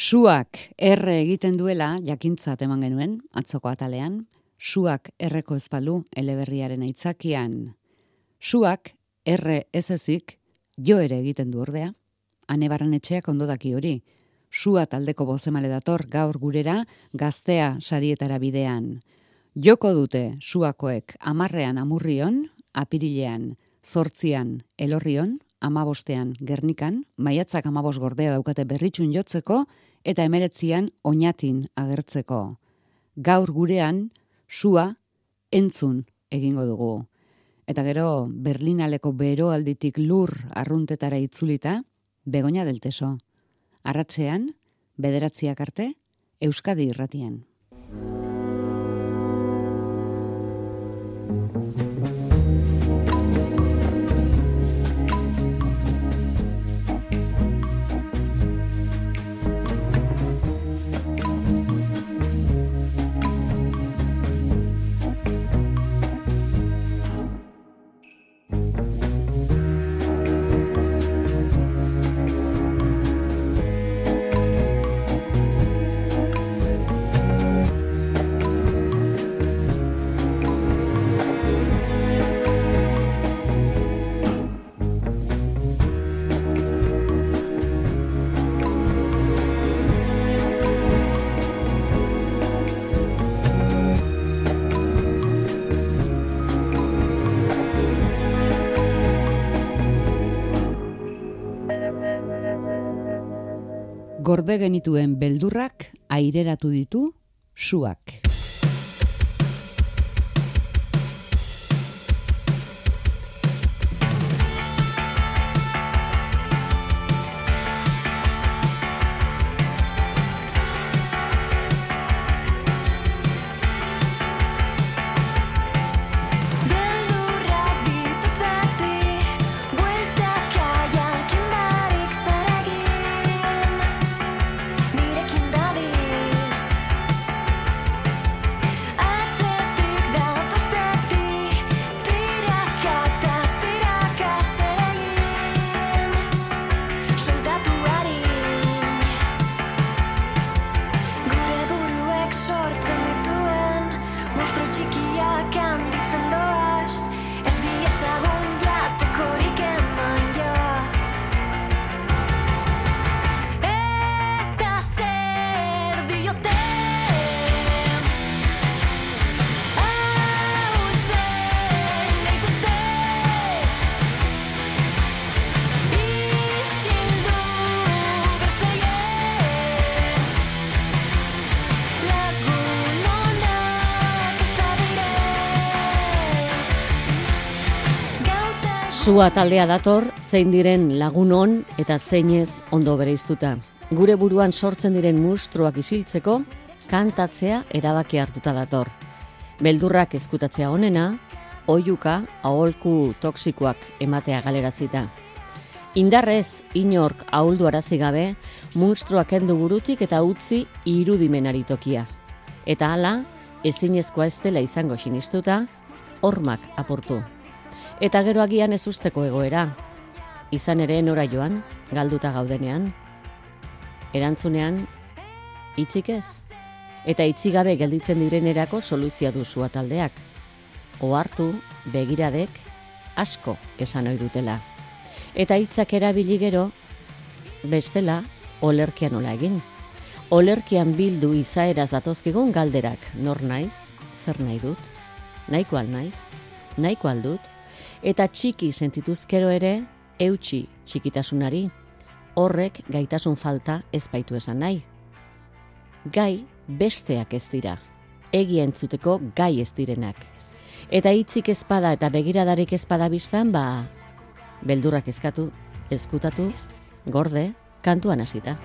Suak erre egiten duela jakintzat eman genuen, atzoko atalean, suak erreko ezpalu eleberriaren aitzakian. Suak erre ez ezik jo ere egiten du ordea, anebaran etxeak ondo daki hori. Sua taldeko bozemale dator gaur gurera gaztea sarietara bidean. Joko dute suakoek amarrean amurrion, apirilean, zortzian, elorrion, amabostean, gernikan, maiatzak amabos gordea daukate berritxun jotzeko, eta emeretzian oinatin agertzeko. Gaur gurean, sua entzun egingo dugu. Eta gero Berlinaleko beroalditik lur arruntetara itzulita, begonia delteso. Arratzean, bederatziak arte, Euskadi irratian. Gorde genituen beldurrak aireratu ditu suak. Sua taldea dator, zein diren lagunon eta zeinez ondo bereiztuta. Gure buruan sortzen diren mustruak isiltzeko, kantatzea erabaki hartuta dator. Beldurrak ezkutatzea onena, oiuka, aholku toksikoak ematea galerazita. Indarrez, inork ahuldu arazi gabe, mustruak endu burutik eta utzi irudimenari tokia. Eta hala, ezinezkoa ez dela izango sinistuta, hormak aportu eta gero agian ez usteko egoera. Izan ere nora joan, galduta gaudenean. Erantzunean, itzik ez. Eta itzigabe gelditzen direnerako soluzia duzua taldeak. Ohartu, begiradek, asko esan ohi dutela. Eta hitzak erabili gero, bestela, olerkian nola egin. Olerkian bildu izaeraz datozkigun galderak, nor naiz, zer nahi dut, nahiko al naiz, nahiko aldut, eta txiki sentituzkero ere eutxi txikitasunari, horrek gaitasun falta ez baitu esan nahi. Gai besteak ez dira, egi entzuteko gai ez direnak. Eta hitzik ezpada eta begiradarik ezpada biztan, ba, beldurrak ezkatu, ezkutatu, gorde, kantuan hasita.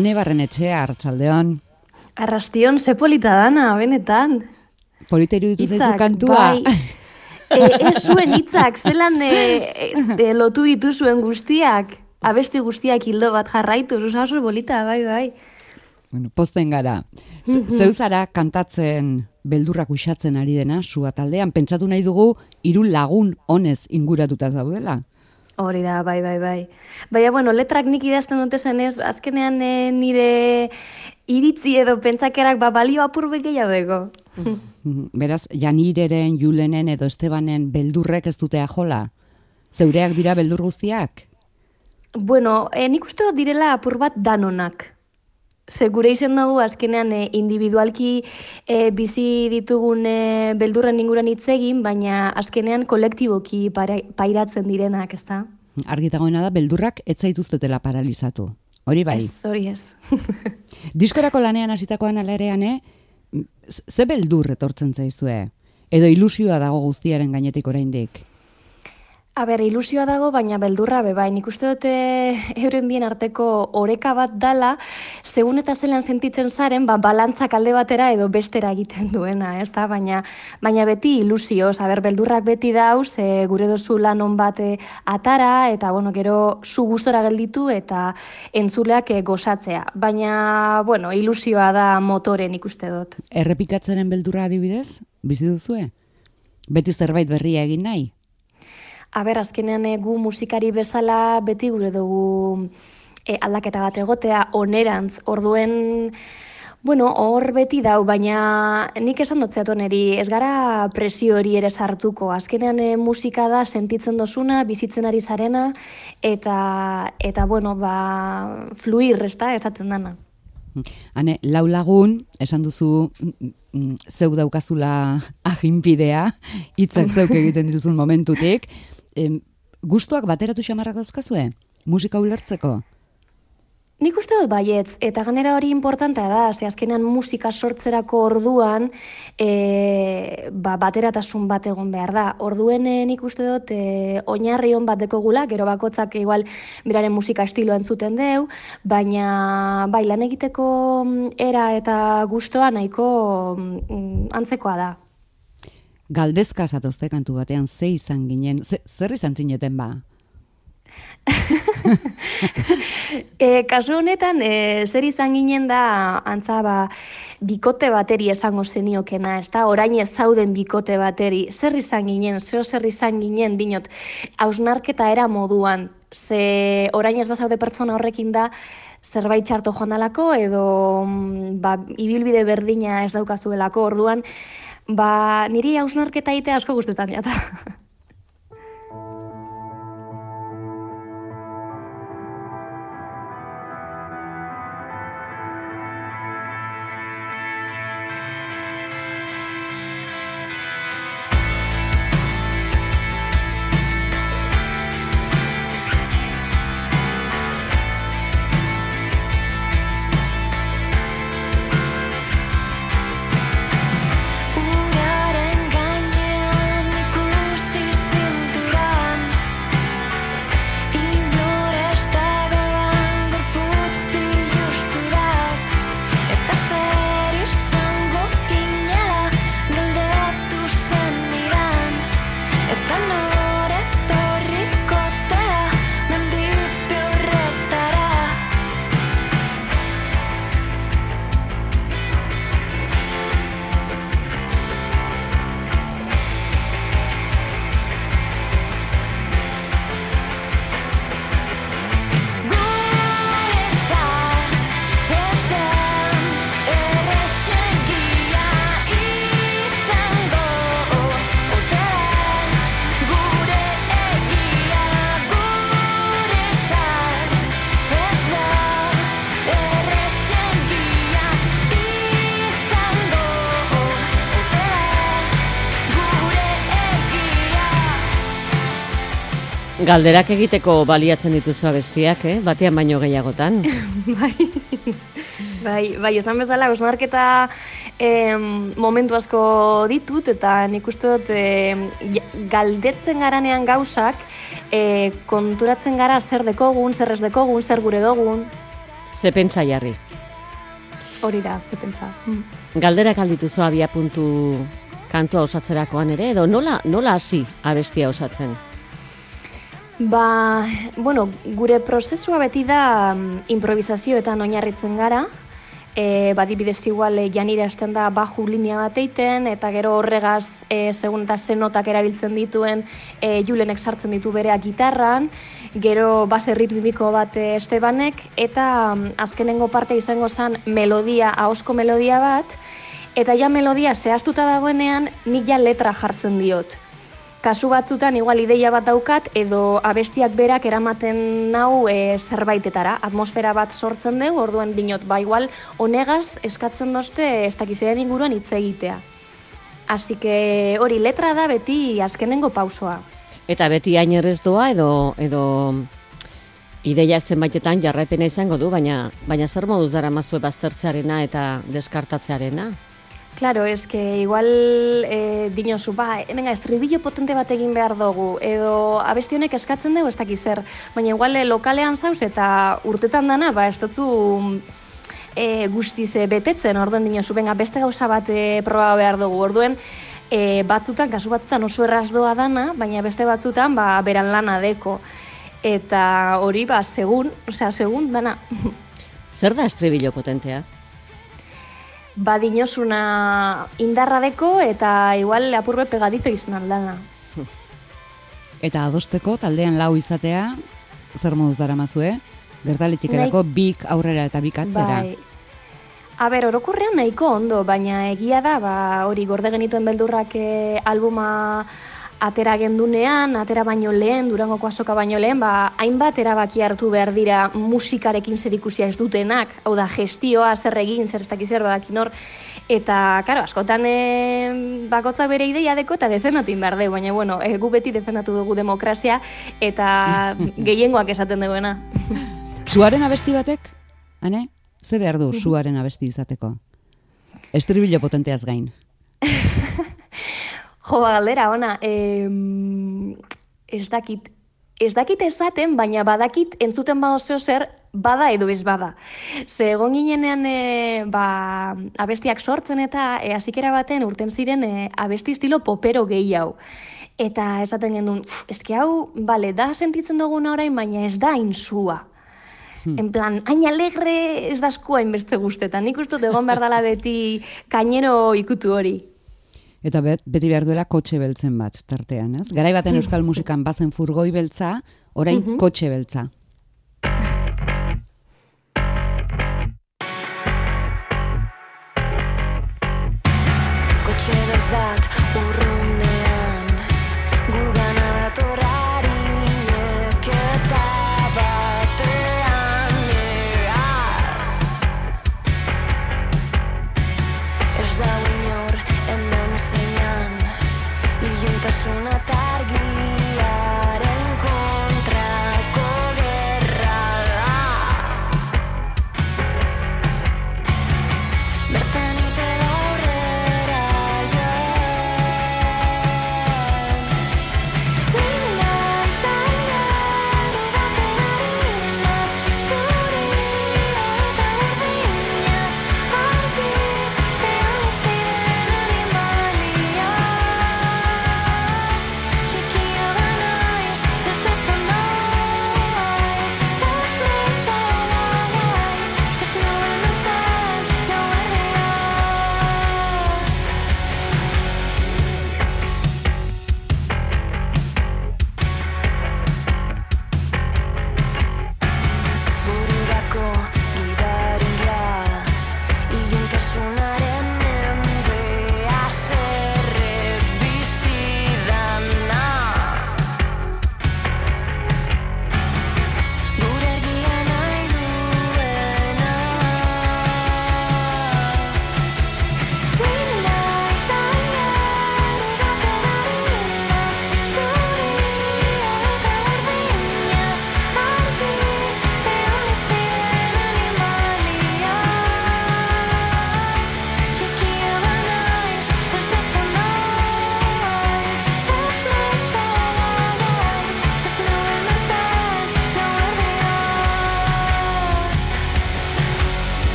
Ane barren etxea, hartzaldeon. Arrastion, ze polita dana, benetan. Politeru ditu zaizu kantua. Bai. E, ez zuen hitzak, zelan e, e, lotu dituzuen guztiak. Abesti guztiak hildo bat jarraitu, oso bolita, bai, bai. Bueno, posten gara. Zeu zara kantatzen beldurrak usatzen ari dena, sua taldean, pentsatu nahi dugu, hiru lagun honez inguratuta zaudela. Hori da, bai, bai, bai. Baina, bueno, letrak nik idazten dute zenez, azkenean e, nire iritzi edo pentsakerak ba, balio apur gehiago dugu. Beraz, Janireren, Julenen edo Estebanen beldurrek ez dutea jola? Zeureak dira beldur guztiak? Bueno, e, nik uste dut direla apur bat danonak. Segure izen dugu, azkenean e, individualki e, bizi ditugun e, beldurren inguran hitz egin, baina azkenean kolektiboki pairatzen direnak, ez da? Argitagoena da, beldurrak ez zaituztetela paralizatu. Hori bai? Ez, hori ez. Diskorako lanean hasitakoan alerean, eh? ze beldur etortzen zaizue? Edo ilusioa dago guztiaren gainetik oraindik? A ber, ilusioa dago, baina beldurra be bai. Nik uste dute euren bien arteko oreka bat dala, segun eta zelan sentitzen zaren, ba, balantzak alde batera edo bestera egiten duena, ez da? Baina, baina beti ilusio, a ber, beldurrak beti dauz, e, gure dozu lan on bate atara, eta, bueno, gero zu gustora gelditu eta entzuleak e, gozatzea. Baina, bueno, ilusioa da motoren ikuste dut. Errepikatzenen beldurra adibidez, bizi duzue? Beti zerbait berria egin nahi? Aber, azkenean eh, gu musikari bezala beti gure dugu e, aldaketa bat egotea, onerantz, orduen, bueno, hor beti dau, baina nik esan dut neri, ez gara presio hori ere sartuko. Azkenean e, musika da sentitzen dozuna, bizitzen ari zarena, eta, eta bueno, ba, fluir, ez da, esatzen dana. Hane, lau lagun, esan duzu, mm, mm, zeuk daukazula ahinpidea, hitzak zeuk egiten dituzun momentutik, em, gustuak bateratu xamarrak dauzkazue? Musika ulertzeko? Nik uste dut baietz, eta ganera hori importantea da, ze azkenean musika sortzerako orduan e, ba, bateratasun bat egon behar da. Orduen e, nik uste dut e, oinarri hon bat gula, gero bakotzak igual beraren musika estiloa entzuten deu, baina bai lan egiteko mm, era eta gustoa nahiko mm, antzekoa da galdezka zatozte kantu batean ze izan ginen, ze, zer izan zineten ba? e, kasu honetan, e, zer izan ginen da, antza ba, bikote bateri esango zeniokena, ez da, orain ez zauden bikote bateri, zer izan ginen, zeo zer izan ginen, dinot, hausnarketa era moduan, ze orain ez bazaude pertsona horrekin da, zerbait txarto joan dalako, edo mm, ba, ibilbide berdina ez daukazuelako, orduan, ba, niri hausnarketa egitea asko guztetan jata. Galderak egiteko baliatzen dituzu abestiak, eh? batean baino gehiagotan. bai, bai, bai, esan bezala, osnarketa em, momentu asko ditut, eta nik uste dut e, galdetzen garanean gauzak, e, konturatzen gara zer dekogun, zer ez dekogun, zer gure dogun. Ze pentsa jarri. Hori da, ze pentsa. Mm. Galderak aldituzu abia puntu kantua osatzerakoan ere, edo nola, nola hasi abestia osatzen? Ba, bueno, gure prozesua beti da mm, improvisazioetan oinarritzen gara, e, badibidez igual e, janire esten da baju linea bat eiten, eta gero horregaz e, segun eta zenotak erabiltzen dituen e, julenek sartzen ditu berea gitarran, gero base ritmiko bat e, estebanek, eta mm, azkenengo parte izango zen melodia, ahosko melodia bat, eta ja melodia zehaztuta dagoenean nik ja letra jartzen diot kasu batzutan igual ideia bat daukat edo abestiak berak eramaten nau e, zerbaitetara, atmosfera bat sortzen dugu, orduan dinot, ba igual onegaz eskatzen dozte ez dakizaren inguruan hitz egitea. Así que hori letra da beti azkenengo pausoa. Eta beti hain doa edo edo ideia zenbaitetan jarraipena izango du, baina baina zer moduz dara mazue baztertzearena eta deskartatzearena? Claro, es que igual eh, dinosu, ba, venga, estribillo potente bat egin behar dugu, edo abesti honek eskatzen dugu ez dakiz zer, baina igual eh, lokalean zauz eta urtetan dana, ba, ez dutzu eh, guztiz betetzen, orduen dinosu, venga, beste gauza bat eh, proba behar dugu, orduen, eh, batzutan, kasu batzutan oso erraz doa dana, baina beste batzutan, ba, beran lana deko. Eta hori, ba, segun, osea, segun dana. Zer da estribillo potentea? Badinosuna indarra deko eta igual apurbe pegadizo izan aldana. Eta adosteko taldean lau izatea, zer moduz dara mazue? Gertaletik erako bik aurrera eta bik atzera. Bai. A ber, orokurrean nahiko ondo, baina egia da, ba, hori gorde genituen beldurrak eh, albuma atera gendunean, atera baino lehen, durangoko azoka baino lehen, ba, hainbat erabaki hartu behar dira musikarekin zer ikusia ez dutenak, hau da gestioa, zer egin, zer ez zer badakin hor, eta, karo, askotan e, bakotza bere ideia deko eta defendatu behar dugu, baina, bueno, e, gu beti defendatu dugu demokrazia eta gehiengoak esaten duguena. Suaren abesti batek, ane? Ze behar du suaren abesti izateko? Estribilo potenteaz gain. Jo, ba, galdera, ona, e, ez dakit, ez dakit esaten, baina badakit entzuten bado zeo zer, bada edo ez bada. Ze egon ginenean, e, ba, abestiak sortzen eta e, azikera baten urten ziren e, abesti estilo popero gehi hau. Eta esaten gendun, eski hau, bale, da sentitzen duguna orain, baina ez da inzua. Hmm. En plan, hain alegre ez da eskua inbeste guztetan. Nik uste egon behar dela beti kainero ikutu hori eta beti behar duela kotxe beltzen bat tartean, ez? Garai baten euskal musikan bazen furgoi beltza, orain mhm. kotxe beltza. Kotxe beltz bat,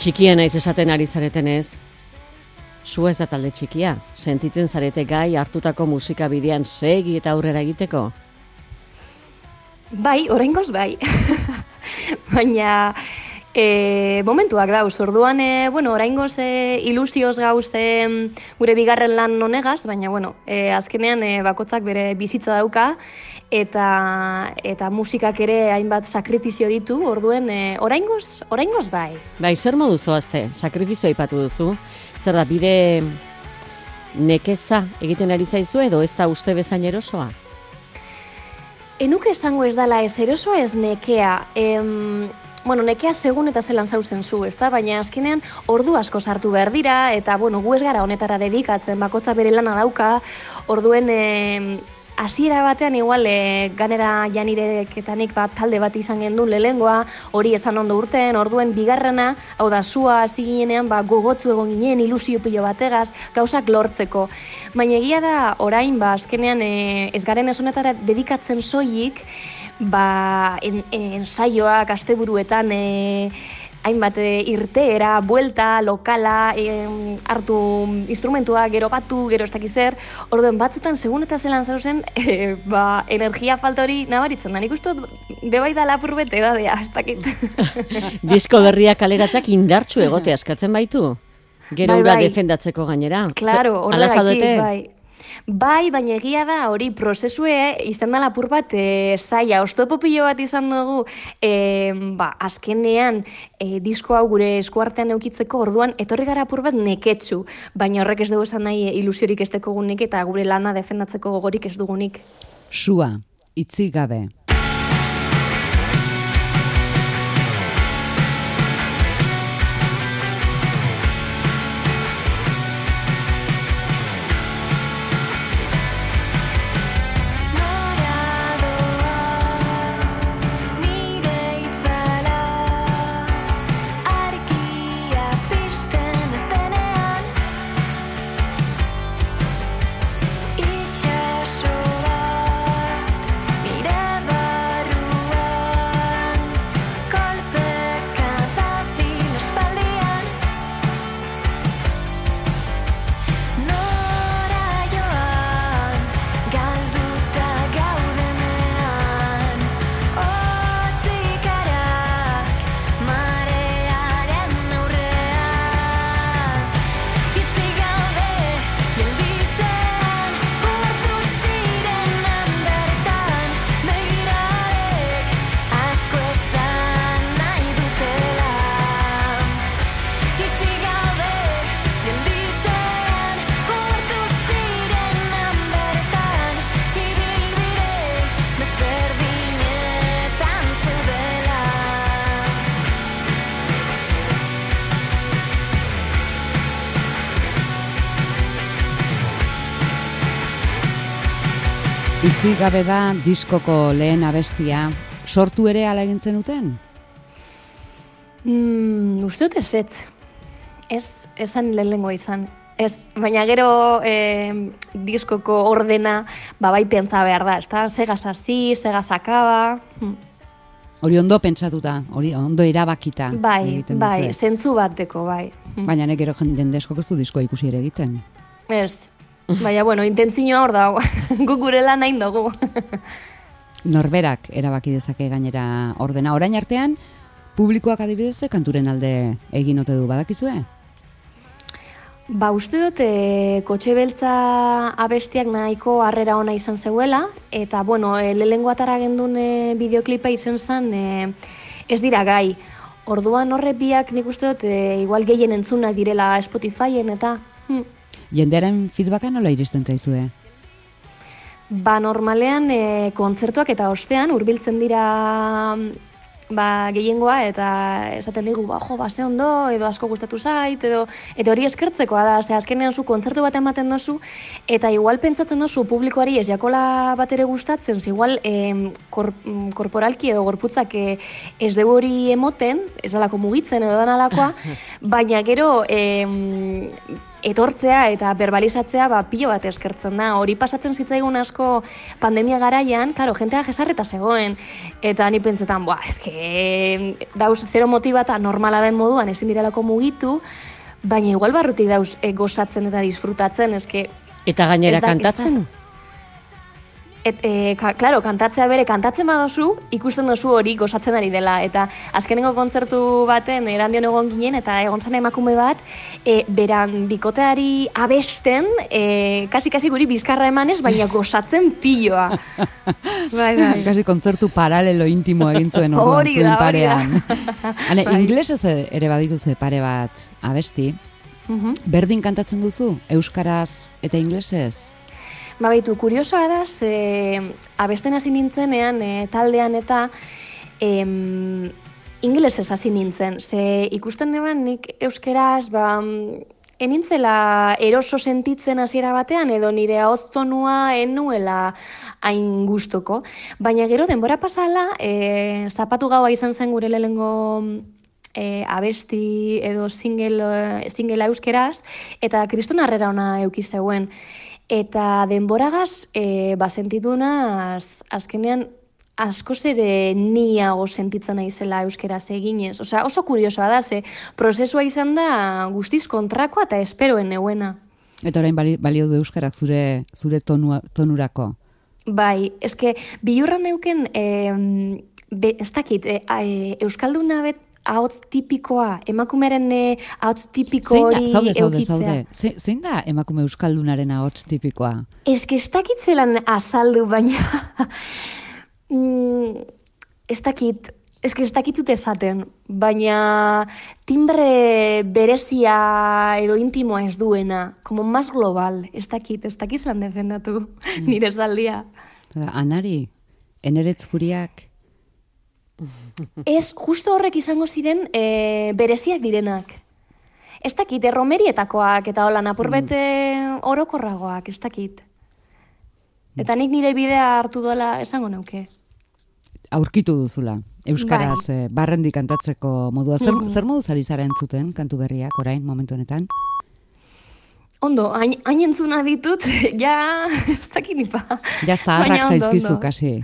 Txikia naiz esaten ari zareten ez. Zu ez da talde txikia, sentitzen zarete gai hartutako musika bidean segi eta aurrera egiteko. Bai, oraingoz bai. Baina e, momentuak dauz, orduan, e, bueno, oraingoz e, ilusioz gauz e, gure bigarren lan nonegaz, baina, bueno, e, azkenean e, bakotzak bere bizitza dauka, eta eta musikak ere hainbat sakrifizio ditu, orduen e, oraingoz, oraingoz bai. Bai, zer modu zoazte, sakrifizio aipatu duzu, zer da, bide nekeza egiten ari zaizu edo ez da uste bezain erosoa? Enuke esango ez dala ez erosoa ez nekea. Em, bueno, nekea segun eta zelan zauzen zu, ez da? Baina azkenean ordu asko sartu behar dira, eta bueno, gu ez gara honetara dedikatzen, bakotza bere lana dauka, orduen em, hasiera batean igual e, ganera janireketanik bat talde bat izan gendun lehengoa, hori esan ondo urten, orduen bigarrena, hau da, sua hasi ginenean, ba, gogotzu egon ginen, ilusio pilo bategaz, gauzak lortzeko. Baina egia da, orain, ba, azkenean e, ez garen ez honetara dedikatzen soilik, ba, en, ensaioak, asteburuetan, e, hainbat e, irteera, buelta, lokala, e, hartu instrumentua, gero batu, gero ez dakizer, orduen batzutan segun eta zelan zauzen, e, ba, energia falta hori nabaritzen da. Nik uste, bebai da lapur bete da, ez dakit. Disko berriak kaleratzak indartsu egote askatzen baitu? Gero bai, bai. defendatzeko gainera. Claro, horregatik, bai. Bai, baina egia da hori prozesue izan da lapur bat e, saia, oztopo pilo bat izan dugu e, ba, azkenean e, disko hau gure eskuartean eukitzeko orduan etorri gara apur bat neketsu, baina horrek ez dugu esan nahi ilusiorik ez gunik eta gure lana defendatzeko gogorik ez dugunik. Sua, itzi gabe. Itzi gabe da diskoko lehen abestia. Sortu ere ala egintzen uten? Mm, uste dut ez ez. esan lehen izan. Ez, baina gero eh, diskoko ordena ba, bai pentsa behar da. Eta segaz hasi, segaz akaba. Hmm. Hori ondo pentsatuta, hori ondo erabakita. Bai, bai, zentzu bateko, bai. Hmm. Baina nek gero jenden desko diskoa ikusi ere egiten. Ez, Baina, bueno, intentzioa hor da, gu gure lan nahi dugu. Norberak erabaki dezake gainera ordena. Orain artean, publikoak adibidez kanturen alde egin ote du badakizue? Ba, uste dut, e, kotxe beltza abestiak nahiko harrera ona izan zeuela, eta, bueno, e, lehengo atara gendun e, bideoklipa izan zen, e, ez dira gai. Orduan horre biak nik uste dut, e, igual gehien entzunak direla Spotifyen, eta... Hmm. Jendearen feedbacka nola iristen zaizue? Ba, normalean e, kontzertuak eta ostean hurbiltzen dira ba, gehiengoa eta esaten digu, ba, jo, ba, ze ondo, edo asko gustatu zait, edo, eta hori eskertzekoa da, ze azkenean zu kontzertu bat ematen dozu, eta igual pentsatzen dozu publikoari ez jakola bat ere gustatzen, ze igual e, kor, korporalki edo gorputzak e, ez dugu hori emoten, ez dalako mugitzen edo danalakoa, baina gero e, etortzea eta berbalizatzea ba, pilo bat eskertzen da. Hori pasatzen zitzaigun asko pandemia garaian, karo, jentea jesarreta zegoen. Eta ni pentsetan, boa, ezke, dauz zero motibata normala den moduan ezin direlako mugitu, baina igual barrutik dauz e, gozatzen eta disfrutatzen, ezke... Eta gainera kantatzen? Et, e, ka, claro, kantatzea bere, kantatzen badozu, ikusten dozu hori gozatzen ari dela. Eta azkenengo kontzertu baten, erandion egon ginen, eta egon zan emakume bat, e, beran bikoteari abesten, e, kasi-kasi guri bizkarra emanez, baina gozatzen piloa. bai, bai. Kasi kontzertu paralelo intimo egin zuen orduan hori zuen parean. Hane, bai. inglesez ere badituzu pare bat abesti. Uh Berdin kantatzen duzu, euskaraz eta inglesez? Ba baitu, kuriosoa da, ze abesten hasi nintzenean e, taldean eta em, inglesez hasi nintzen. Ze ikusten neban nik euskeraz, ba, enintzela eroso sentitzen hasiera batean edo nire ahoztonua enuela hain gustoko. Baina gero denbora pasala, e, zapatu gaua izan zen gure lehengo e, abesti edo single, single euskeraz, eta kriston harrera ona eukizeuen. Eta denboragaz, e, ba, sentituna, azkenean, asko ere niago sentitzen naizela euskera eginez. Osea, oso kuriosoa da, ze prozesua izan da guztiz kontrakoa eta esperoen neuena. Eta orain balio du euskarak zure, zure tonua, tonurako? Bai, eske, bilurra neuken, e, be, ez dakit, e, e, euskalduna bet, ahots tipikoa, emakumeren eh, ahots tipiko hori zaude, zaude, zaude. Zein da emakume euskaldunaren ahots tipikoa? Ez que ez dakitzelan azaldu, baina... mm, ez dakit, ez que ez dakitzut esaten, baina timbre berezia edo intimoa ez duena, como más global, ez dakit, ez dakitzelan defendatu mm. nire zaldia. Anari, eneretz furiak, Ez justo horrek izango ziren e, bereziak direnak. Ez dakit, erromerietakoak eta hola napurbete mm. orokorragoak, ez dakit. Eta nik nire bidea hartu dola esango neuke. Aurkitu duzula, Euskaraz bai. Eh, barrendi kantatzeko modua. Zer, mm zer modu zari zara entzuten kantu berriak orain, momentu honetan? Ondo, hain, hain entzuna ditut, ja, ez dakit nipa. Ja zaharrak zaizkizu, kasi.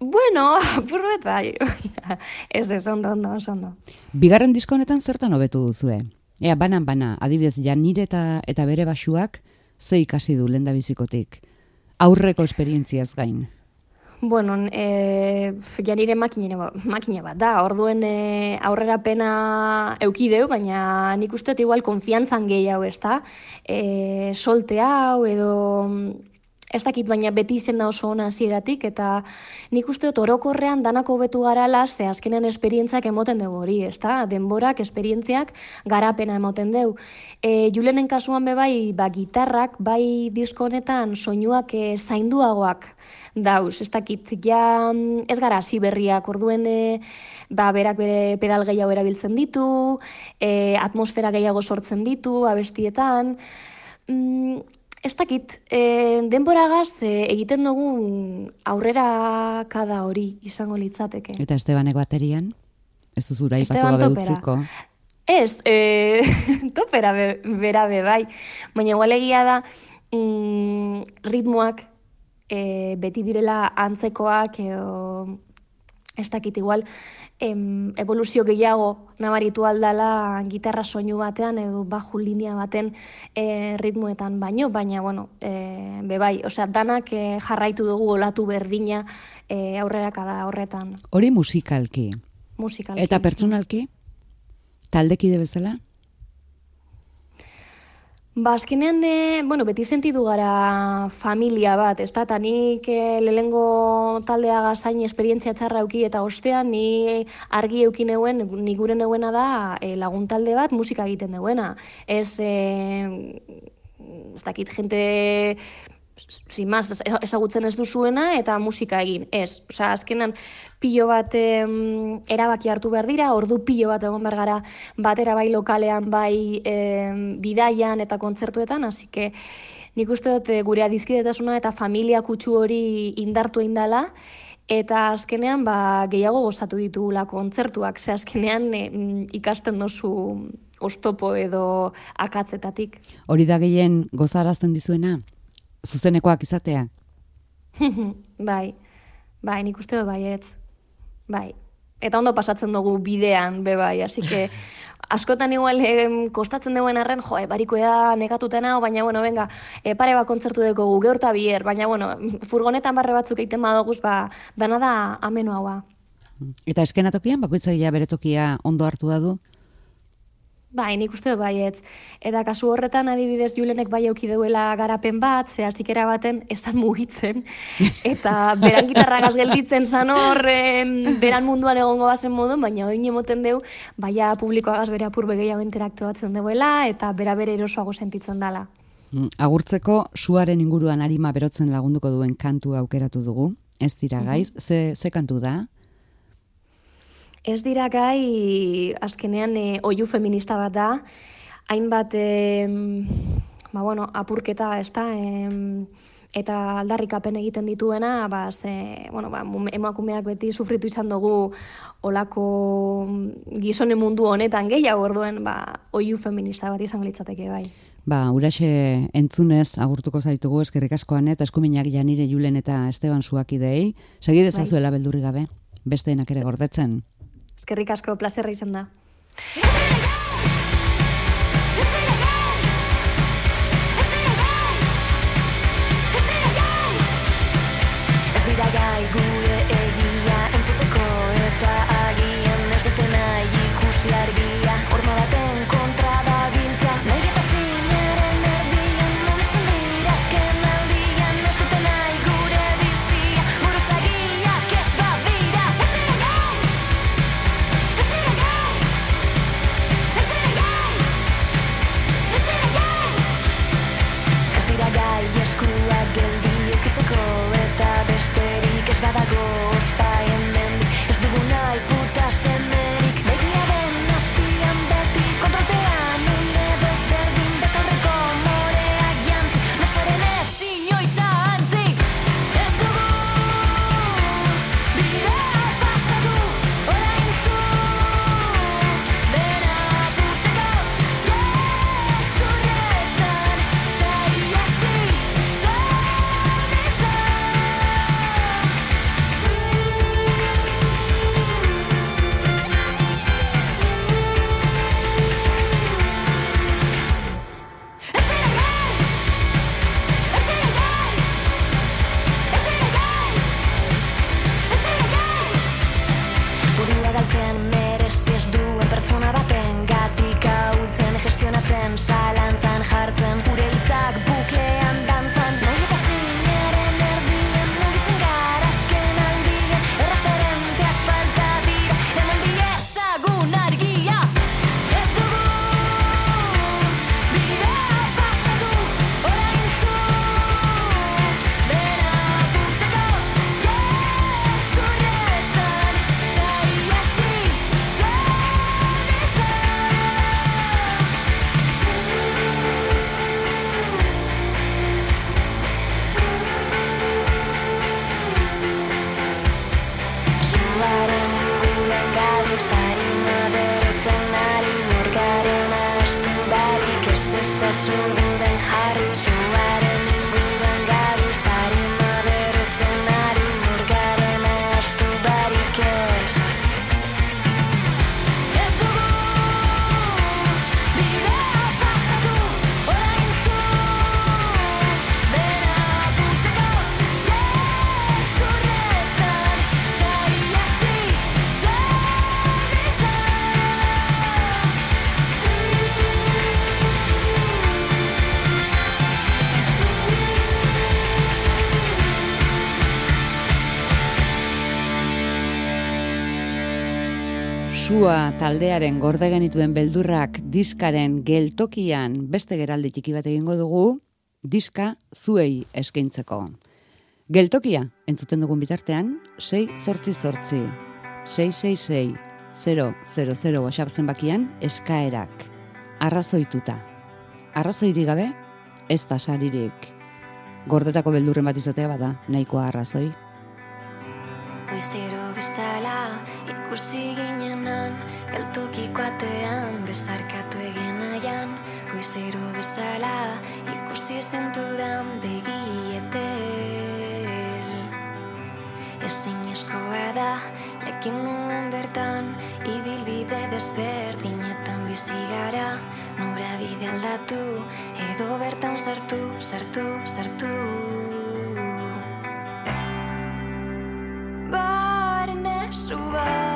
Bueno, burruet bai. ez ez, ondo, ondo, ondo. Bigarren disko honetan zertan hobetu duzue? Ea, banan, bana, adibidez, ja nire eta, eta bere basuak ze ikasi du lenda bizikotik. Aurreko esperientziaz gain. Bueno, e, ja nire makina, makina bat da, orduen e, aurrera pena eukideu, baina nik uste igual konfiantzan gehiago ez da. E, solte hau edo ez dakit baina beti izen oso ona hasieratik eta nik uste dut orokorrean danako betu garala ze azkenen esperientziak emoten dugu hori, ezta? Denborak, esperientziak garapena emoten dugu. E, Julenen kasuan be bai, ba, gitarrak, bai disko honetan soinuak e, zainduagoak dauz, ez dakit, ja ez gara hasi berriak, orduen e, ba, berak bere pedal gehiago erabiltzen ditu, e, atmosfera gehiago sortzen ditu, abestietan, mm, Ez dakit, e, denboragaz e, egiten dugun aurrera kada hori izango litzateke. Eta Estebanek baterian? Ez duzura ipatu gabe utziko? Ez, e, topera be, bera be, bai. Baina igual egia da mm, ritmoak e, beti direla antzekoak edo ez dakit igual em, evoluzio gehiago nabaritu aldala gitarra soinu batean edo baju linea baten e, ritmoetan baino, baina, bueno, e, bebai, osea, danak e, jarraitu dugu olatu berdina e, aurrera kada horretan. Hori musikalki. Musikalki. Eta pertsonalki? Taldekide bezala? Ba, azkenean, e, bueno, beti sentidu gara familia bat, ez da, eta nik e, lehengo taldea gazain esperientzia txarra euki eta ostean ni argi euki neuen, ni gure neuena da e, lagun talde bat musika egiten duena. Ez, e, ez dakit, jente sin más, ezagutzen ez duzuena eta musika egin. Ez, osea, azkenan pilo bat em, erabaki hartu behar dira, ordu pilo bat egon behar gara batera bai lokalean, bai em, bidaian eta kontzertuetan, hasi que nik uste dut eh, gure adizkidetasuna eta familia kutsu hori indartu indala, eta azkenean ba, gehiago gozatu ditugula kontzertuak, ze azkenean ikasten dozu ostopo edo akatzetatik. Hori da gehien gozarazten dizuena? Zuzenekoak izatea? bai, bai, nik uste dut baietz. Bai. Eta ondo pasatzen dugu bidean, be bai, así que askotan igual eh, kostatzen duen arren, jo, bariko da negatuten hau, baina bueno, venga, e, pare bat kontzertu dugu gu, geurta bier, baina bueno, furgonetan barre batzuk egiten badoguz, ba, dana da ameno haua. Eta eskenatokian, bakoitzagia bere tokia ondo hartu da du? Bai, nik uste dut baietz. Eta kasu horretan adibidez Julenek bai auki duela garapen bat, ze zikera baten esan mugitzen. Eta beran gitarra gelditzen zan hor, beran munduan egongo bazen modu, baina hori emoten deu, baia publikoa gaz bere apur begeiago interaktuatzen duela, eta bera bere erosoago sentitzen dela. Mm, agurtzeko, suaren inguruan arima berotzen lagunduko duen kantu aukeratu dugu, ez dira gaiz, ze, ze kantu da? Ez dira gai, azkenean, e, oiu feminista bat da, hainbat, e, ba, bueno, apurketa, ez da, e, eta aldarrikapen egiten dituena, ba, ze, bueno, ba, emakumeak beti sufritu izan dugu olako gizone mundu honetan gehiago orduen, ba, oiu feminista bat izango litzateke bai. Ba, uraxe entzunez agurtuko zaitugu eskerrik askoan eta eskuminak janire Julen eta Esteban Suakidei. Segi dezazuela bai. beldurri gabe, besteenak ere gordetzen. Eskerrik asko, plazerra izan da. Sua taldearen gorde genituen beldurrak diskaren geltokian beste geraldi txiki bat egingo dugu, diska zuei eskaintzeko. Geltokia, entzuten dugun bitartean, 6 sortzi sortzi, 666 000 WhatsApp zenbakian eskaerak, arrazoituta. Arrazoirik gabe, ez da saririk. Gordetako beldurren bat izatea bada, nahikoa arrazoi. Goizero bezala ikusi ginenan Galtokiko atean bezarkatu egin aian Goizero bezala ikusi zentudan begietel Ezin eskoa da jakin nuen bertan Ibilbide desberdinetan bizi gara. Nora bide aldatu edo bertan sartu, sartu, sartu Barne zu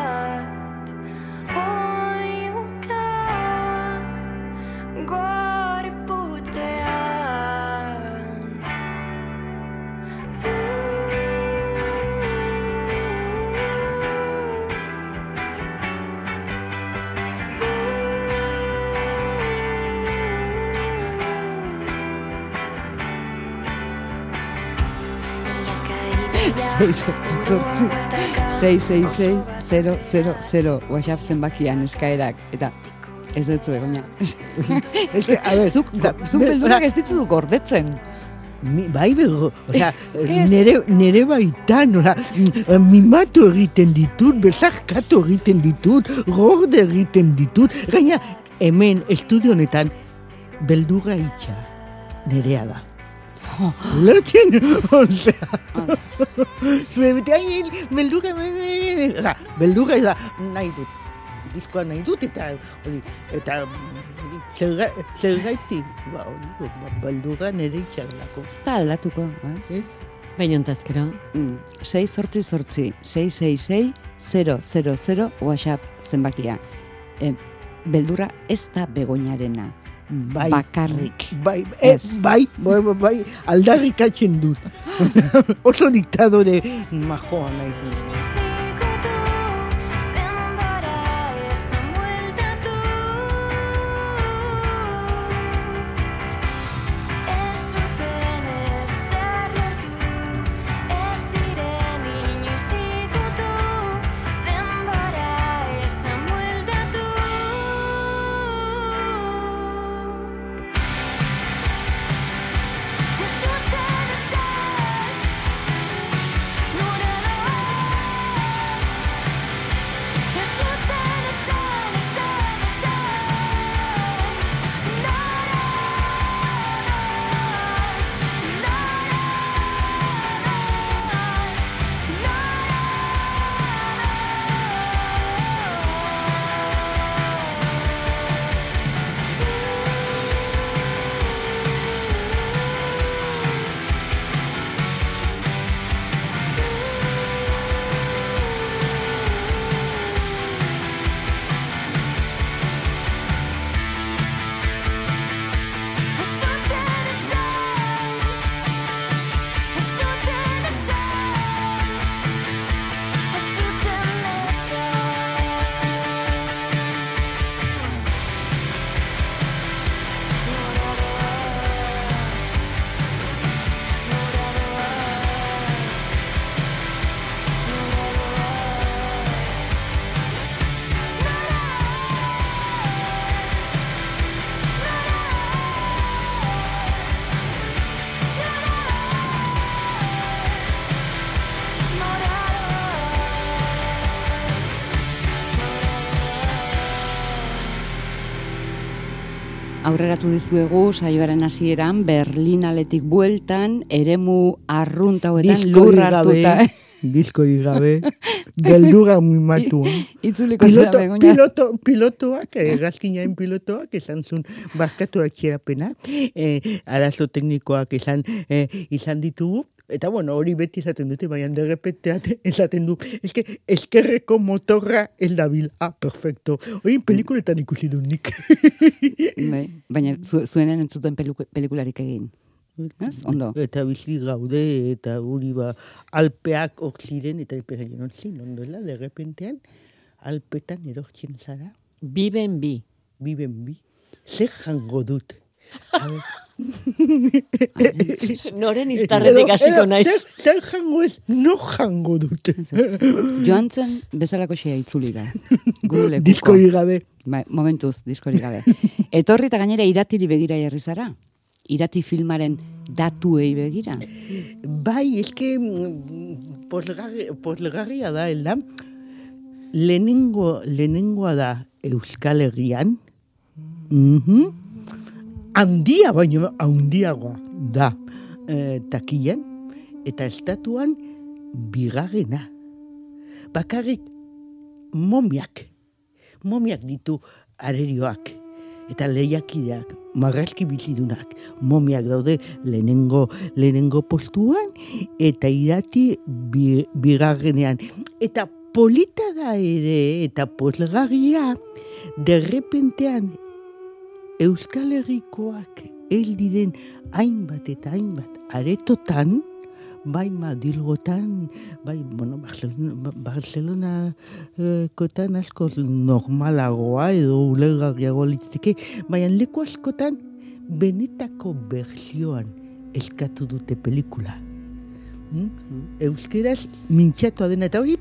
666-000 WhatsApp zenbakian eskaerak. Eta ez dut zuek, baina ez, a ber, zuk, da, zuk beldurak ez ditzu gordetzen. Mi, bai bego, oza, nere, nere baitan, oza, mm, mimatu egiten ditut, bezarkatu egiten ditut, gorde egiten ditut, gaina hemen, estudio honetan, beldurra itxa, nerea da. Bete, ai, beldurra, osea, beldurra da, nahi dut, diskoa nahi dut, eta, hori, eta, zerga, zergaitik, ba, hori, ba, beldurra nere itxarlako. Ez da aldatuko, ez? Ez? Baina ontazkero, Mm. 6 sortzi sortzi, 666 000 WhatsApp zenbakia. E, beldurra ez da begoinarena. Bai. Bakarrik. Bai, e, bai, bai, bai, bai, aldarrikatzen dut. Oso diktadore majoa naiz. Aurreratu dizuegu saioaren hasieran Berlinaletik bueltan eremu arrunt hauetan lur hartuta. diskorik gabe, beldurra mimatua. Itzuliko zera Piloto, begoña. piloto, pilotoak, eh, gazkinain pilotoak, esan zuen barkatu atxerapena, eh, arazo teknikoak esan, eh, izan ditugu, Eta bueno, hori beti esaten dute, baina derrepeteat esaten du, eske eskerreko motorra ez dabil. Ah, perfecto. Hori pelikuletan ikusi du nik. Bai, baina zu, zuenen entzuten peliku- pelikularik egin. Ez? Ondo. Eta bizi gaude, eta hori ba, alpeak hor ziren, eta alpeak egin hor ziren, ondoela, derrepentean, alpetan erortzen zara, biben bi. biben bi, zer jango dut. Noren iztarretik hasiko naiz. Zer, zer jango ez, no jango dut. Joan zen bezalako xea itzuli da. Gure. Diskori gabe. Bai, momentuz, diskorik gabe. Etorri eta gainera iratiri begira jarri zara. Irati filmaren datuei begira. Bai, eske mm, posgarri, posgarria da, elda, lehenengo, lehenengoa da Euskal Herrian, mhm, handia, baino handiagoa da e, takian, eta estatuan bigarrena. Bakarrik momiak, momiak ditu arerioak eta lehiakideak, marrazki bizidunak, momiak daude lehenengo, lehenengo postuan, eta irati bi, bigarrenean. Eta polita da ere, eta posgarria, derrepentean, Euskal Herrikoak el diren hainbat eta hainbat aretotan, bai Madilgotan, bai, bueno, Barcelona, Barcelona eh, kotan asko normalagoa edo ulergarriago litzeke, baina leku askotan benetako berzioan eskatu dute pelikula. Hmm? Euskeraz mintxatua dena eta hori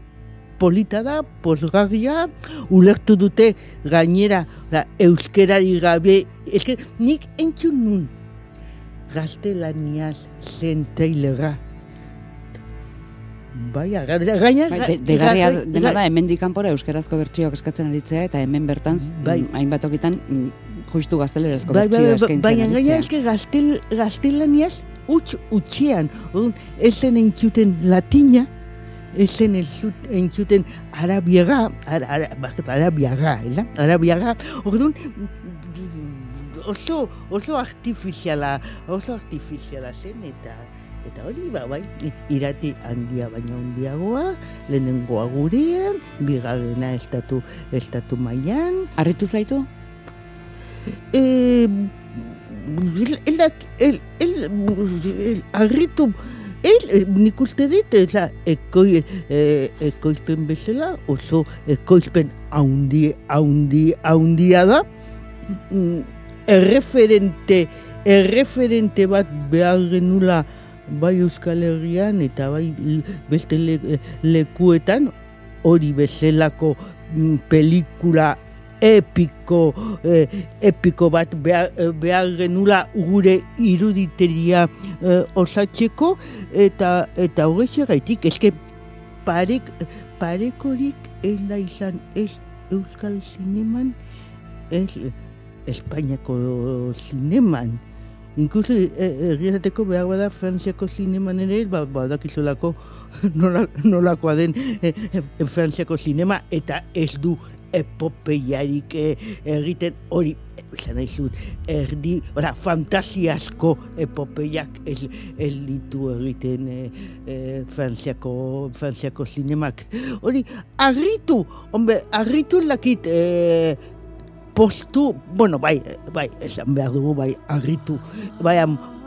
polita da, posgarria, ulertu dute gainera da, euskerari gabe, eske nik entzun nun gaztelaniaz zen tailera. Bai, gaina... Bai, de, degarria dena da, hemen dikanpora euskerazko bertsioak eskatzen aritzea, eta hemen bertan, Bai. mm, hainbat okitan, mm, justu gaztelerazko Bai, bai, bertsioa bai, eskaintzen baina gaina eske gaztel, gaztelaniaz utx utxean, ez zen entzuten latina, ez zen entzut- entzuten arabiaga, ara, ara, arabiaga, ela? Arabiaga, orduan, oso, oso artifiziala, oso artifiziala zen, eta eta hori, ba, bai, irati handia baina handiagoa, lehenengoa gurean, bigarrena estatu, estatu mailan, Arritu zaitu? eh, el, el, el, el, el, arritu, el, eh, nik uste dit, eta ekoi, eh, ekoizpen bezala, oso ekoizpen haundi, haundi, haundia da, erreferente, erreferente bat behar genula bai Euskal Herrian eta bai beste le, lekuetan hori bezalako pelikula epiko, eh, epiko bat behar, eh, behar genula gure iruditeria eh, osatzeko eta eta horrexegaitik eske parek, parekorik ez da izan ez Euskal Zineman ez Espainiako zineman. Inkluso erriateko behar bada Frantziako zineman ere, ba, badakizolako nola, nolakoa den e, e, Frantziako zinema, eta ez du epopeiarik e, egiten hori, esan nahi zut, erdi, ora, fantasiasko epopeiak ez, ez ditu egiten e, e, Frantziako, Frantziako zinemak. Hori, arritu, hombre, arritu lakit, e, postu, bueno, bai, bai, esan behar dugu, bai, arritu, bai,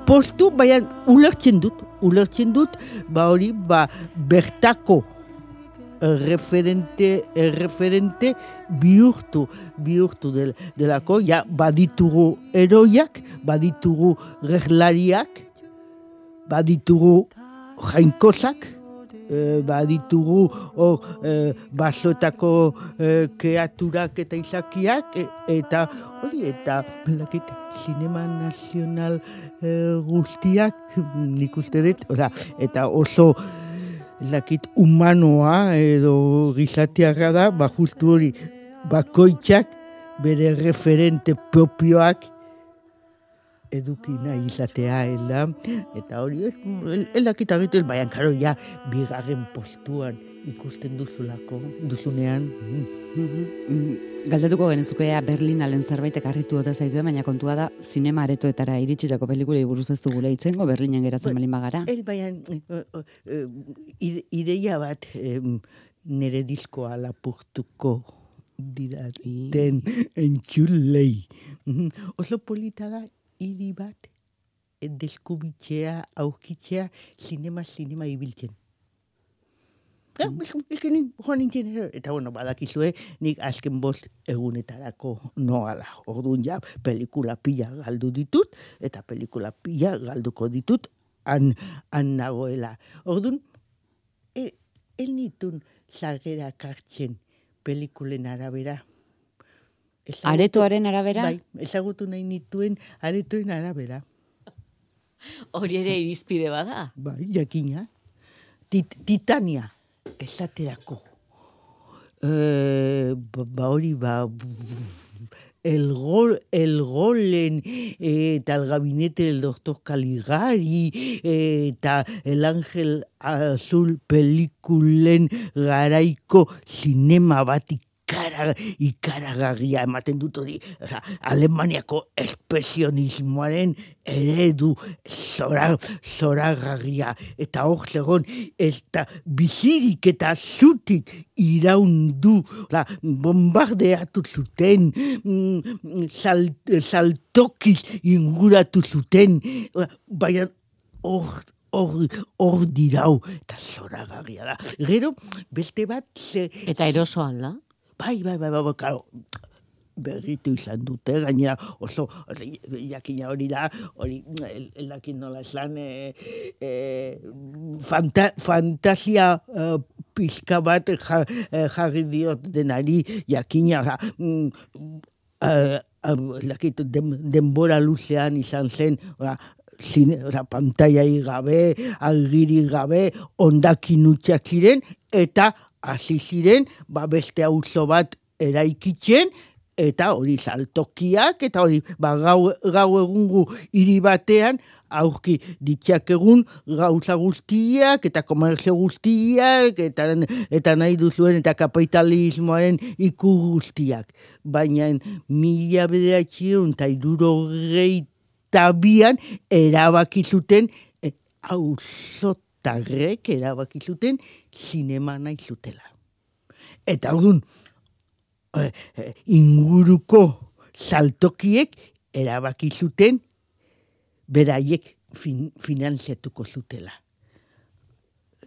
postu, bai, ulertzen dut, ulertzen dut, ba hori, ba, bertako referente, referente bihurtu, bihurtu del, delako, ja, baditugu eroiak, baditugu reglariak, baditugu jainkozak, e, baditugu hor e, basoetako e, kreaturak eta izakiak e, eta hori eta belakit sinema nazional e, guztiak nik uste dut ora, eta oso lakit humanoa edo gizatiarra da ba justu hori bakoitzak bere referente propioak eduki nahi izatea, ela, eta hori ez, el- elakit agitu, baina karo, ja, bigarren postuan ikusten duzulako, duzunean. mm. Mm, Galdetuko genezukea Berlin alen zerbaitek harritu ote zaitu, baina kontua da zinema aretoetara iritsitako pelikulei buruz ez dugula itzengo, Berlinen geratzen balin bagara. El, baina, eh, eh, ide- ideia bat em, nire diskoa lapurtuko didaten entzulei. Mhm. Oso polita da, hiri bat, eh, deskubitzea, aurkitzea, sinema, sinema ibiltzen. Ja, eske ni joan nintzen, eh, eta bueno, badakizue, nik azken bost egunetarako noala. Orduan ja, pelikula pila galdu ditut, eta pelikula pila galduko ditut, han, han nagoela. Orduan, e, el nitun zargera kartzen pelikulen arabera. Ezagutu- Aretoaren arabera? Bai, ezagutu nahi nituen aretoen arabera. Hori ere irizpide bada. Bai, jakina. tit, titania, esaterako. Eh, ba, hori, ba, el gol, el golen, eta el gabinete del doctor Caligari, eta el ángel azul pelikulen garaiko sinema bat ikara, ikaragarria ematen dut hori, Osa, Alemaniako espesionismoaren eredu zora, zoragarria, eta hor zegoen, eta bizirik eta zutik iraundu, la, bombardeatu zuten, mm, sal, saltokiz inguratu zuten, baina hor hor, hor dirau, eta zoragarria da. Gero, beste bat, ze, Eta eroso alda? Bai, bai, bai, bai, bai, karo, berritu izan dute, gainera oso, jakina hori da, hori, elakin nola esan, e, e, fanta, fantasia e, pizka bat ja, jarri diot denari, jakina, oza, mm, eh, eh, lakit, den, denbora luzean izan zen, oza, zine, oza, pantaiai gabe, algiri gabe, ondakin utxak ziren, eta hasi ziren, ba beste auzo bat eraikitzen, eta hori saltokiak, eta hori ba, gau, gau egungu hiri batean, aurki ditxak egun gauza guztiak, eta komerzio guztiak, eta, eta nahi duzuen, eta kapitalismoaren iku guztiak. Baina mila bederatxion eta irurogei bian erabaki zuten, e, auzotarrek erabaki zuten, sinema nahi zutela. Eta orduan, eh, eh, inguruko saltokiek erabaki zuten beraiek fin, finanziatuko zutela.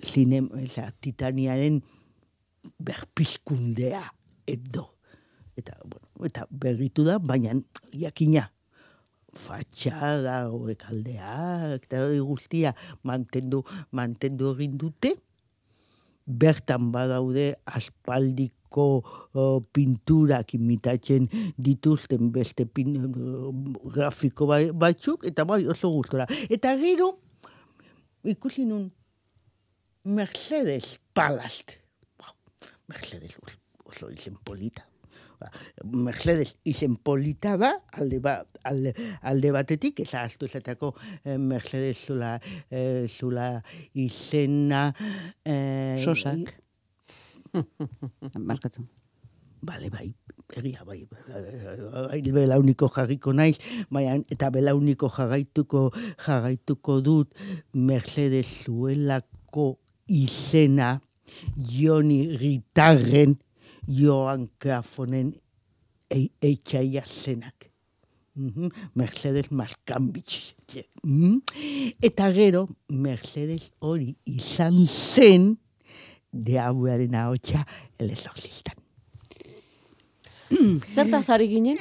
Zinem, eza, titaniaren berpizkundea edo. Eta, bueno, eta berritu da, baina jakina fatxada, horrek aldeak, eta hori guztia mantendu, mantendu egin dute, bertan badaude aspaldiko o, pinturak imitatzen dituzten beste pin, o, grafiko bai- batzuk, eta bai oso gustora. Eta gero, ikusi nun, Mercedes Palast. Mercedes oso izen polita. Ba, Mercedes izen polita da, alde, ba, alde, alde batetik, ez ahaztu esateko eh, Mercedes zula, eh, zula izena... Eh, Sosak. Barkatu. Bale, bai, egia, bai, bai, belauniko jarriko naiz, baina, eta belauniko jarraituko, jarraituko dut Mercedes zuelako izena Joni Ritarren Joan Crafonen e- eitxaia zenak. Mhm, Mercedes Maskambitz. Mhm. Eta gero, Mercedes hori izan zen, de hauaren ahotsa, el exorcistan. Zertaz ari ginen?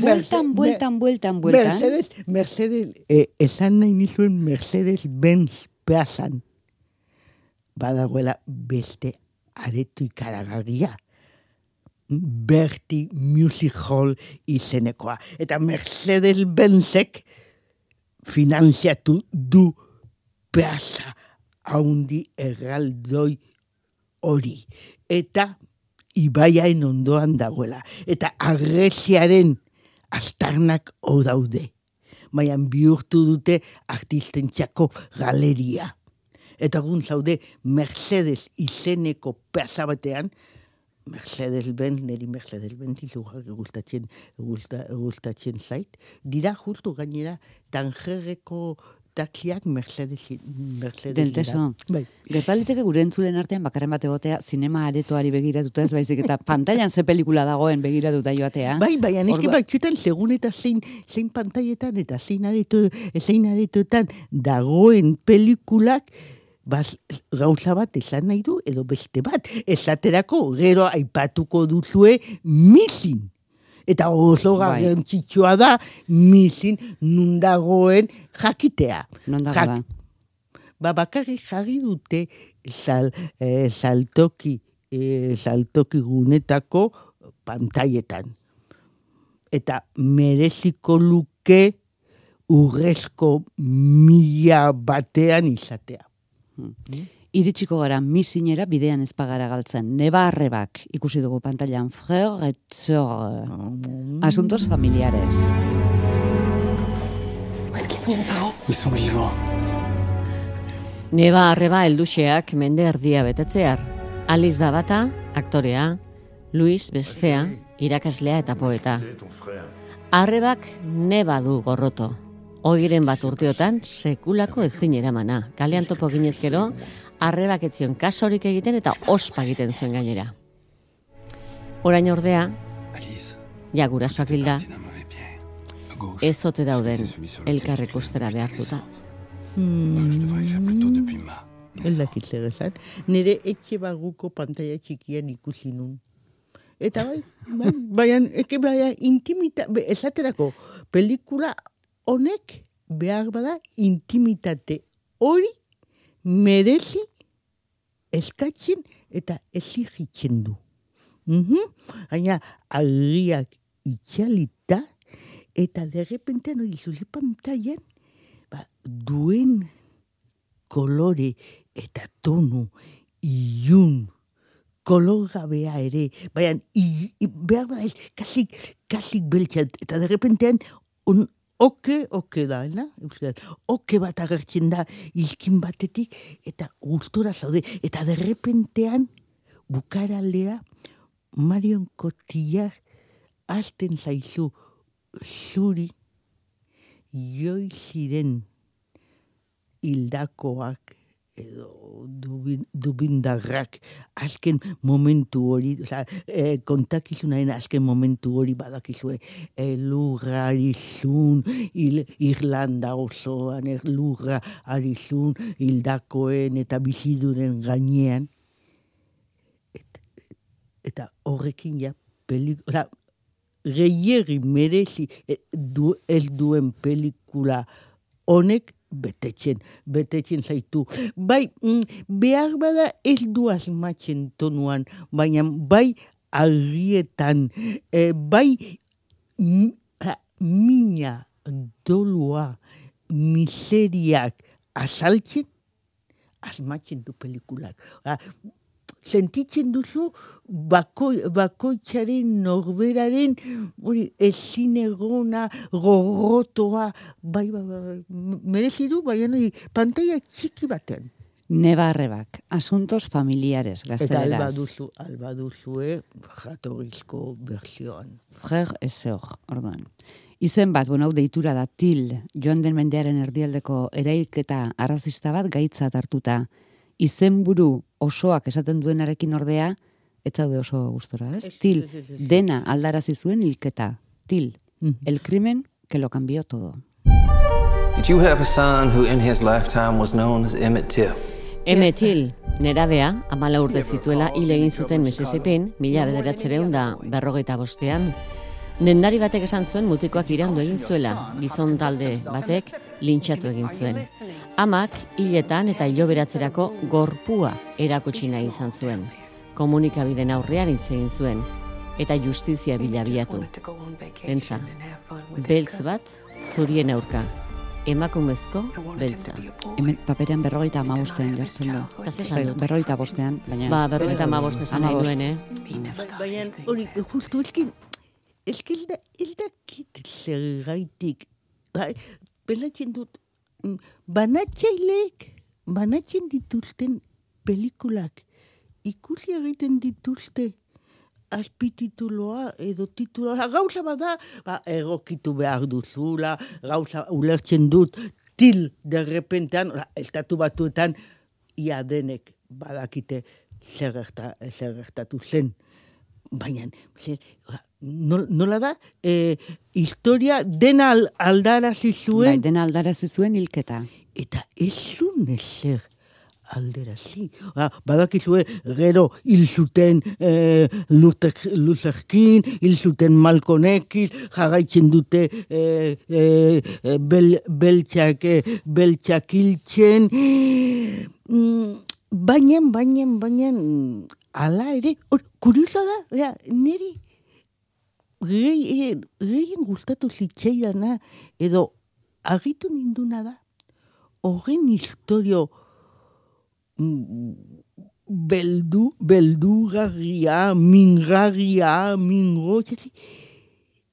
Bueltan, bueltan, bueltan, bueltan. Mercedes, Mercedes, eh, esan nahi nizuen Mercedes-Benz plazan, badagoela beste aretu ikaragarria. Berti Music Hall izenekoa. Eta Mercedes-Benzek finanziatu du plaza haundi erraldoi hori. Eta ibaiaen ondoan dagoela. Eta agresiaren aztarnak hor daude. Baina bihurtu dute artistentzako galeria. Eta gun zaude Mercedes izeneko plaza batean, Mercedes-Benz, niri Mercedes-Benz izugarri gustatzen, gusta, gustatzen zait. Dira justu gainera tangerreko taxiak Mercedes, Mercedes Del teso. Bai. Gertaliteke gure entzulen artean bakarren bat egotea zinema aretoari begiratuta ez baizik eta pantailan ze pelikula dagoen begiratuta joatea. Bai, baina eske Ordua- batzuetan segun eta zein, zein pantaietan eta zein areto, zein aretoetan dagoen pelikulak baz, gauza bat esan nahi du edo beste bat. Esaterako gero aipatuko duzue misin. Eta oso Bai. garrantzitsua da misin nun dagoen jakitea. Non dago Jak- da? Ba, bakarrik jarri dute sal, eh, saltoki, eh, saltoki gunetako pantaietan. Eta mereziko luke urrezko mila batean izatea. Iritsiko gara misinera bidean ezpagara galtzen. Neba arrebak ikusi dugu pantailan freur et sœur. Asuntos familiares. Où est-ce qu'ils sont mes parents Ils sont vivants. Neba arreba helduxeak mende erdia betetzear. Aliz da bata, aktorea, Luis bestea, irakaslea eta poeta. Arrebak neba du gorroto. Ogiren bat urteotan sekulako ezin eramana. Kalean topo ginez gero, arrebak etzion kasorik egiten eta ospa egiten zuen gainera. Orain ordea, ja gurasoak hilda, ez ote dauden C'est celui sur lequel elkar je ikustera dois behartuta. ma. Ez dakit zer esan. Nire etxe barruko pantaia txikian ikusi nun. Eta bai, bai, baina, eke baina, intimita, be, esaterako, pelikula honek behar bada intimitate hori merezi eskatzen eta exigitzen du. Mhm. Baina, agiak itxalita, eta derrepentean hori zure pantaian, ba, duen kolore eta tonu ilun kolorgabea ere, baina behar bada ez, kasik, kasik beltza, eta derrepentean un, oke, oke da, na? Euskal, oke bat agertzen da izkin batetik, eta gustora zaude, eta derrepentean bukaraldea Marion Cotillard hasten zaizu zuri joi ziren hildakoak edo dubin, dubindarrak azken momentu hori, oza, e, kontakizunaren azken momentu hori badakizue, elurra arizun, il, Irlanda osoan, elurra arizun, hildakoen eta biziduren gainean, eta, eta horrekin ja, pelik, oza, gehiegi merezi e, ez duen pelikula honek betetzen, betetzen zaitu. Bai, mm, behar bada ez du asmatzen tonuan, baina bai agietan, e, bai mina, dolua, miseriak azaltzen, asmatzen du pelikulak. Sentitzen duzu bakoi, bakoitzaren norberaren hori ezin egona, gogorrotoa, bai, bai, bai, bai, merezi du, baina hori pantaia txiki batean. Neba arrebak, asuntos familiares, Eta gazteleraz. alba duzu, alba duzue jatorrizko berzioan. Frère et sœur, orduan. Izen bat, bueno, hau deitura da, til, joan den mendearen erdialdeko erailketa arrazista bat gaitzat hartuta. Izenburu osoak esaten duenarekin ordea, ez zaude oso gustora, ez? Til, dena aldarazi zuen hilketa. Til, Mhm. el crimen que lo cambió todo. Did you have a son who in his lifetime was known as Emmett Till? Emetil, nerabea, amala urte zituela hil egin zuten Mississippiin, mila bederatzereun da berrogeita bostean. Nendari batek esan zuen mutikoak irandu egin zuela, gizon talde batek lintxatu egin zuen. Amak hiletan eta hiloberatzerako gorpua erakutsi nahi izan zuen. Komunikabiden aurrean hitz egin zuen, eta justizia bilabiatu. Pentsa, beltz bat, zurien aurka, emakumezko beltza. Hemen paperean berrogeita amabostean jartzen du. Berrogeita bostean, baina... Ba, berrogeita hamabost esan nahi nuen, eh? Ba- Baina hori, justu, eski, eski ez da, ez dakit zergaitik. Ba, Belatzen dut, banatzaileek, banatzen dituzten pelikulak, ikusi egiten dituzte azpitituloa edo tituloa, gauza bada, ba, egokitu behar duzula, gauza ulertzen dut, til derrepentean, estatu batuetan, ia denek badakite zer, gerta, zer gertatu zen. Baina, ze, oza, nol- nola da, e, historia dena al- aldarazi Bai, zuen, dena aldarazi zuen hilketa. eta ez zuen ezer alderazi. Ba, badakizue, gero hil zuten e, Luther, Luther King, hil zuten Malkonekin, jarraitzen dute e, e, bel, beltxak, beltxak hiltzen. Mm, baina, baina, baina, mm, ala ere, hor, kuriosa da, ja, niri gehien gehien gustatu zitzaidana edo agitu ninduna da? Horren historio mm, beldu, beldurgarria, mingarria, mingo, txeti,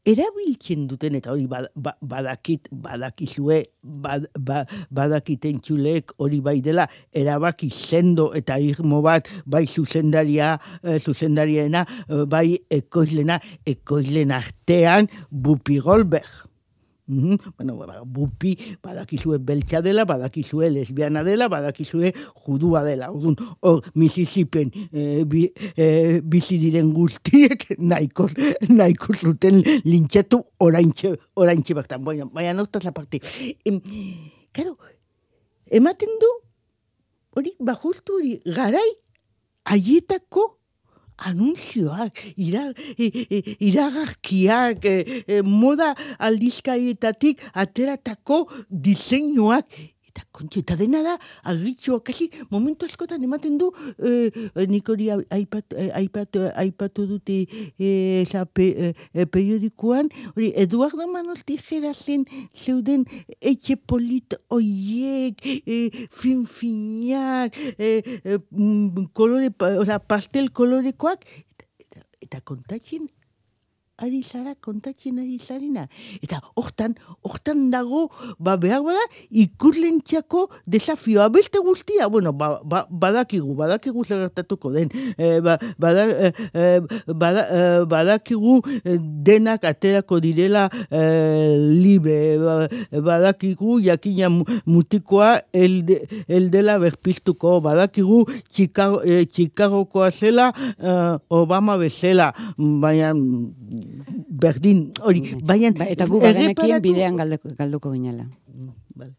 erabiltzen duten eta hori ba- badakit, badakizue, bad, ba, badakiten txulek hori bai dela, erabaki sendo eta irmo bat, bai zuzendaria, eh, zuzendariena, eh, bai ekoizlena, ekoizlen artean, Bupi Goldberg. Mhm, Bueno, ba, bupi badakizue beltza dela, badakizue lesbiana dela, badakizue judua dela. Orduan, hor Mississippian eh, bi, eh, bizi diren guztiek nahiko, nahiko zuten lintxatu oraintxe, oraintxe bertan. Baina, baina nortaz aparte. Em, claro, ematen du, hori, bajustu hori, garai, haietako anunzioak, ira, iragarkiak, e, e, moda aldizkaietatik ateratako diseinuak, eta kontxo, eta dena da, agritxoa, kasi momentu askotan ematen du, e, e, nik hori aipat, e, aipat, aipatu dute e, eza, pe, e, e, periodikoan, hori, Eduardo Manos Tijera zen zeuden etxe polit oiek, e, finfinak, e, e, mm, kolore, oza, pastel kolorekoak, eta, eta, eta kontatzen ari zara, kontatzen ari zarena. Eta hortan, hortan dago, ba, behar bada, ikurlentzako desafioa. Beste guztia, bueno, ba, ba, badakigu, badakigu zer gertatuko den. E, ba, bada, e, e, bada, e, badakigu e, denak aterako direla e, libe. Ba, badakigu jakina mu- mutikoa elde, eldela berpiztuko. Badakigu Chicago, e, Chicagokoa zela e, Obama bezala. Baina berdin, hori, baina... Ba, eta gu bagenekien bidean galduko, galduko ginela. Vale,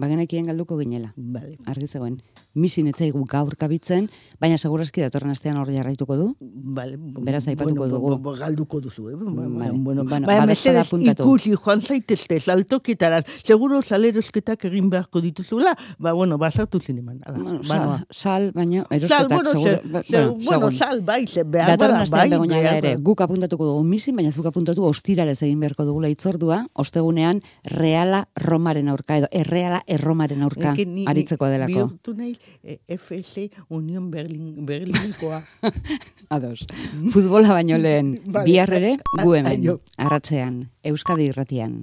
Bagenekien galduko ginela. vale. Argi zegoen. Misin etzaigu gaur kabitzen, baina segurazki datorren astean hor jarraituko du. Vale, Beraz, aipatuko bueno, dugu. bo- galduko duzu, eh? Bueno, Vale. bueno, Bueno, baina mesedez ikusi joan zaitezte saltoketara, seguro salerosketak egin beharko dituzula, ba, bueno, basartu zineman. Ala, Bueno, ba, sal, ba. baina Sal, erosketak bueno, seguro. se, ba- se, bueno, sal, bai, ze, behar Datorren astean bai, behar ere, guk apuntatuko dugu misin, baina zuk apuntatu ostiralez egin beharko dugula itzordua, ostegunean reala romaren aurka, edo erreala erromaren aurka Eke ni- aritzeko delako. Bihurtu nahi eh, FS Union Berlin, Berlinikoa. Ados. Futbola baino lehen, Vale. gu hemen, arratzean, Euskadi irratian.